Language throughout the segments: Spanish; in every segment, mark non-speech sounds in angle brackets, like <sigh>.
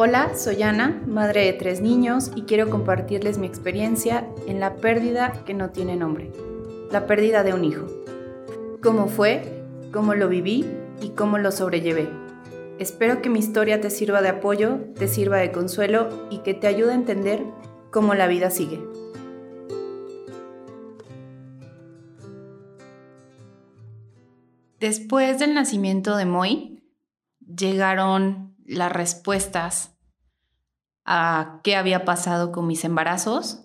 Hola, soy Ana, madre de tres niños y quiero compartirles mi experiencia en la pérdida que no tiene nombre, la pérdida de un hijo. Cómo fue, cómo lo viví y cómo lo sobrellevé. Espero que mi historia te sirva de apoyo, te sirva de consuelo y que te ayude a entender cómo la vida sigue. Después del nacimiento de Moy, llegaron las respuestas a qué había pasado con mis embarazos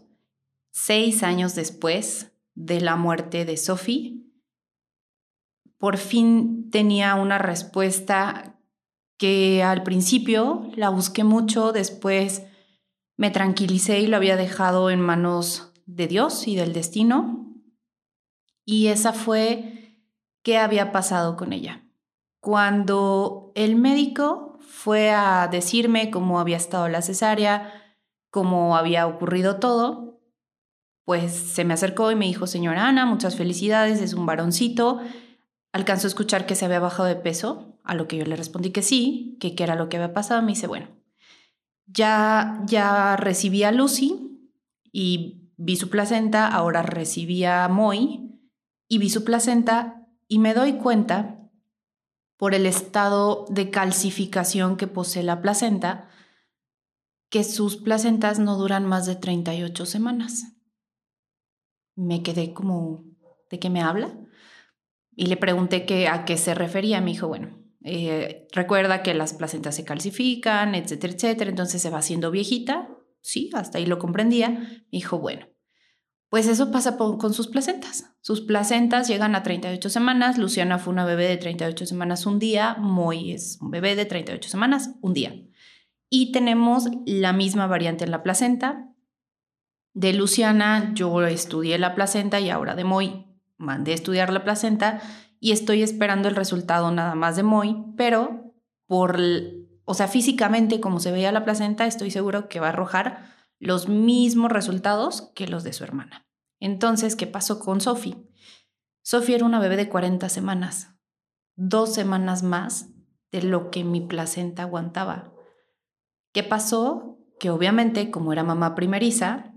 seis años después de la muerte de Sophie. Por fin tenía una respuesta que al principio la busqué mucho, después me tranquilicé y lo había dejado en manos de Dios y del destino. Y esa fue qué había pasado con ella. Cuando el médico fue a decirme cómo había estado la cesárea, cómo había ocurrido todo, pues se me acercó y me dijo, señora Ana, muchas felicidades, es un varoncito. Alcanzó a escuchar que se había bajado de peso, a lo que yo le respondí que sí, que qué era lo que había pasado. Me dice, bueno, ya, ya recibí a Lucy y vi su placenta, ahora recibí a Moy y vi su placenta y me doy cuenta por el estado de calcificación que posee la placenta, que sus placentas no duran más de 38 semanas. Me quedé como, ¿de qué me habla? Y le pregunté a qué se refería. Me dijo, bueno, eh, recuerda que las placentas se calcifican, etcétera, etcétera, entonces se va haciendo viejita. Sí, hasta ahí lo comprendía. Me dijo, bueno, pues eso pasa con sus placentas. Sus placentas llegan a 38 semanas. Luciana fue una bebé de 38 semanas un día. Moy es un bebé de 38 semanas un día. Y tenemos la misma variante en la placenta. De Luciana yo estudié la placenta y ahora de Moy mandé a estudiar la placenta y estoy esperando el resultado nada más de Moy, pero por, o sea, físicamente como se veía la placenta, estoy seguro que va a arrojar los mismos resultados que los de su hermana. Entonces, ¿qué pasó con Sophie? Sophie era una bebé de 40 semanas, dos semanas más de lo que mi placenta aguantaba. ¿Qué pasó? Que obviamente, como era mamá primeriza,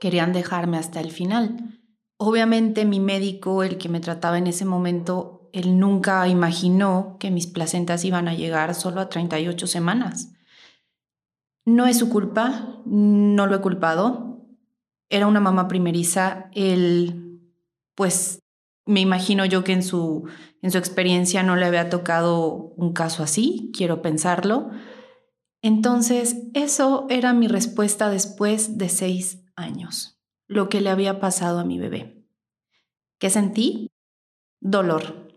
querían dejarme hasta el final. Obviamente mi médico, el que me trataba en ese momento, él nunca imaginó que mis placentas iban a llegar solo a 38 semanas. No es su culpa, no lo he culpado. Era una mamá primeriza. Él, pues, me imagino yo que en su, en su experiencia no le había tocado un caso así, quiero pensarlo. Entonces, eso era mi respuesta después de seis años, lo que le había pasado a mi bebé. ¿Qué sentí? Dolor,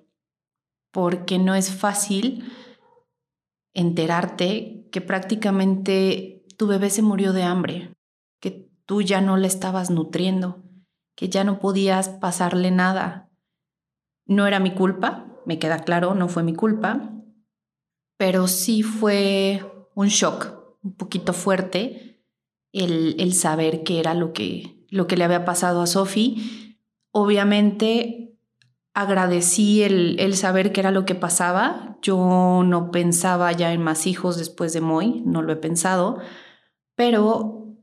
porque no es fácil enterarte que prácticamente tu bebé se murió de hambre, que tú ya no le estabas nutriendo, que ya no podías pasarle nada. No era mi culpa, me queda claro, no fue mi culpa, pero sí fue un shock un poquito fuerte el, el saber qué era lo que, lo que le había pasado a Sophie. Obviamente agradecí el, saber qué era lo que pasaba. Yo no pensaba ya en más hijos después de Moy, no lo he pensado, pero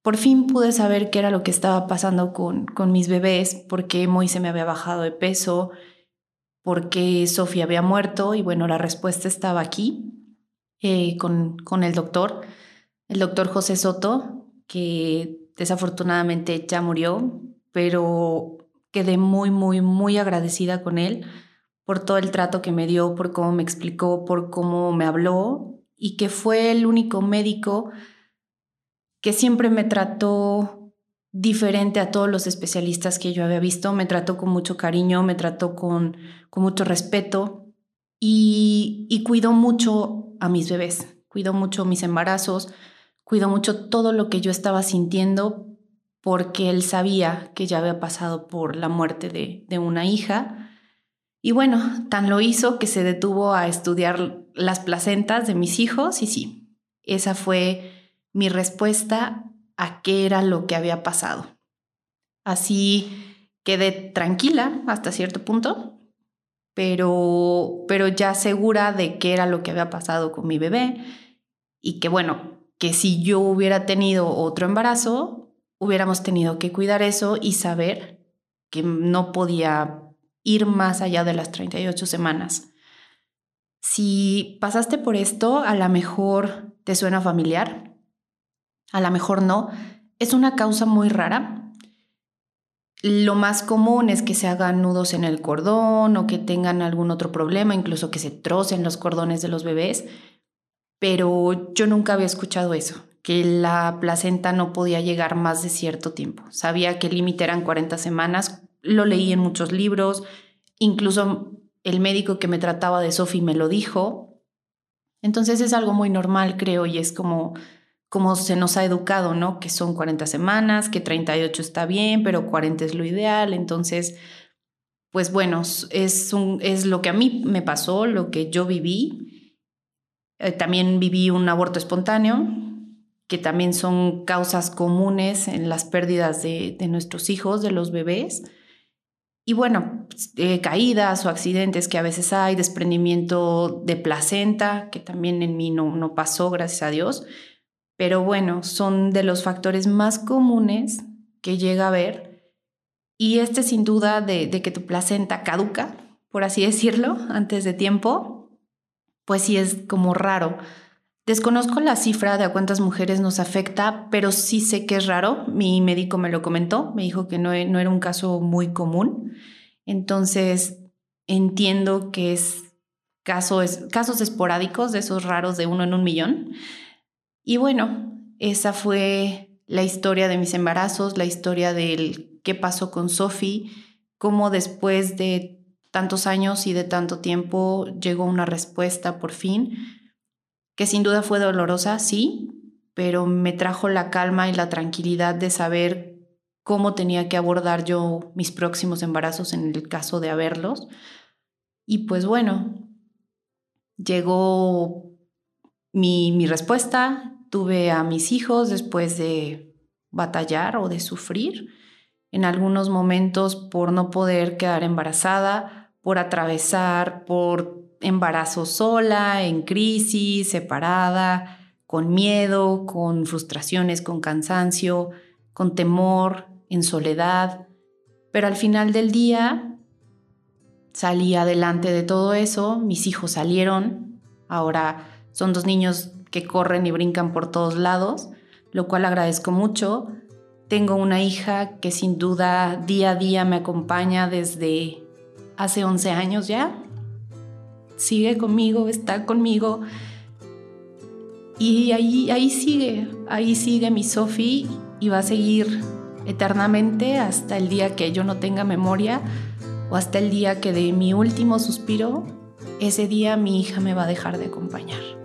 por fin pude saber qué era lo que estaba pasando con, con mis bebés, por qué Moy se me había bajado de peso, por qué Sofía había muerto y bueno, la respuesta estaba aquí eh, con, con el doctor, el doctor José Soto, que desafortunadamente ya murió, pero quedé muy, muy, muy agradecida con él por todo el trato que me dio, por cómo me explicó, por cómo me habló y que fue el único médico que siempre me trató diferente a todos los especialistas que yo había visto, me trató con mucho cariño, me trató con, con mucho respeto y, y cuidó mucho a mis bebés, cuidó mucho mis embarazos, cuidó mucho todo lo que yo estaba sintiendo porque él sabía que ya había pasado por la muerte de, una hija. Y bueno, tan lo hizo que se detuvo a estudiar las placentas de mis hijos y sí, esa fue mi respuesta a qué era lo que había pasado. Así quedé tranquila hasta cierto punto, pero, pero ya segura de qué era lo que había pasado con mi bebé y que bueno, que si yo hubiera tenido otro embarazo, hubiéramos tenido que cuidar eso y saber que no podía ir más allá de las 38 semanas. Si pasaste por esto, a lo mejor te suena familiar, a lo mejor no. Es una causa muy rara. Lo más común es que se hagan nudos en el cordón o que tengan algún otro problema, incluso que se trocen los cordones de los bebés pero yo nunca había escuchado eso, que la placenta no podía llegar más de cierto tiempo. Sabía que el límite eran 40 semanas, lo leí en muchos libros, incluso el médico que me trataba de Sophie me lo dijo. Entonces es algo muy normal, creo, y es como como se nos ha educado, ¿no? Que son 40 semanas, que 38 está bien, pero 40 es lo ideal. Entonces, pues bueno, es, un, es lo que a mí me pasó, lo que yo viví eh, también viví un aborto espontáneo, que también son causas comunes en las pérdidas de, nuestros hijos, de los bebés. Y bueno, pues, eh, caídas o accidentes que a veces hay, desprendimiento de placenta, que también en mí no, no pasó, gracias a Dios. Pero bueno, son de los factores más comunes que llega a haber. Y este sin duda de, de que tu placenta caduca, por así <laughs> decirlo, antes de tiempo, pues sí es como raro. Desconozco la cifra de a cuántas mujeres nos afecta, pero sí sé que es raro. Mi médico me lo comentó, me dijo que no, no era un caso muy común. Entonces, entiendo que es casos, casos esporádicos de esos raros de uno en un millón. Y bueno, esa fue la historia de mis embarazos, la historia del qué pasó con Sophie, cómo después de tantos años y de tanto tiempo llegó una respuesta por fin, que sin duda fue dolorosa, sí, pero me trajo la calma y la tranquilidad de saber cómo tenía que abordar yo mis próximos embarazos en el caso de haberlos. Y pues bueno, llegó mi, mi respuesta, tuve a mis hijos después de batallar o de sufrir en algunos momentos por no poder quedar embarazada, por atravesar por embarazo sola, en crisis, separada, con miedo, con frustraciones, con cansancio, con temor, en soledad. Pero al final del día salí adelante de todo eso, mis hijos salieron, ahora son dos niños que corren y brincan por todos lados, lo cual agradezco mucho. Tengo una hija que sin duda día a día me acompaña desde hace 11 años ya. Sigue conmigo, está conmigo. Y ahí, ahí sigue, ahí sigue mi Sophie y va a seguir eternamente hasta el día que yo no tenga memoria o hasta el día que de mi último suspiro, ese día mi hija me va a dejar de acompañar.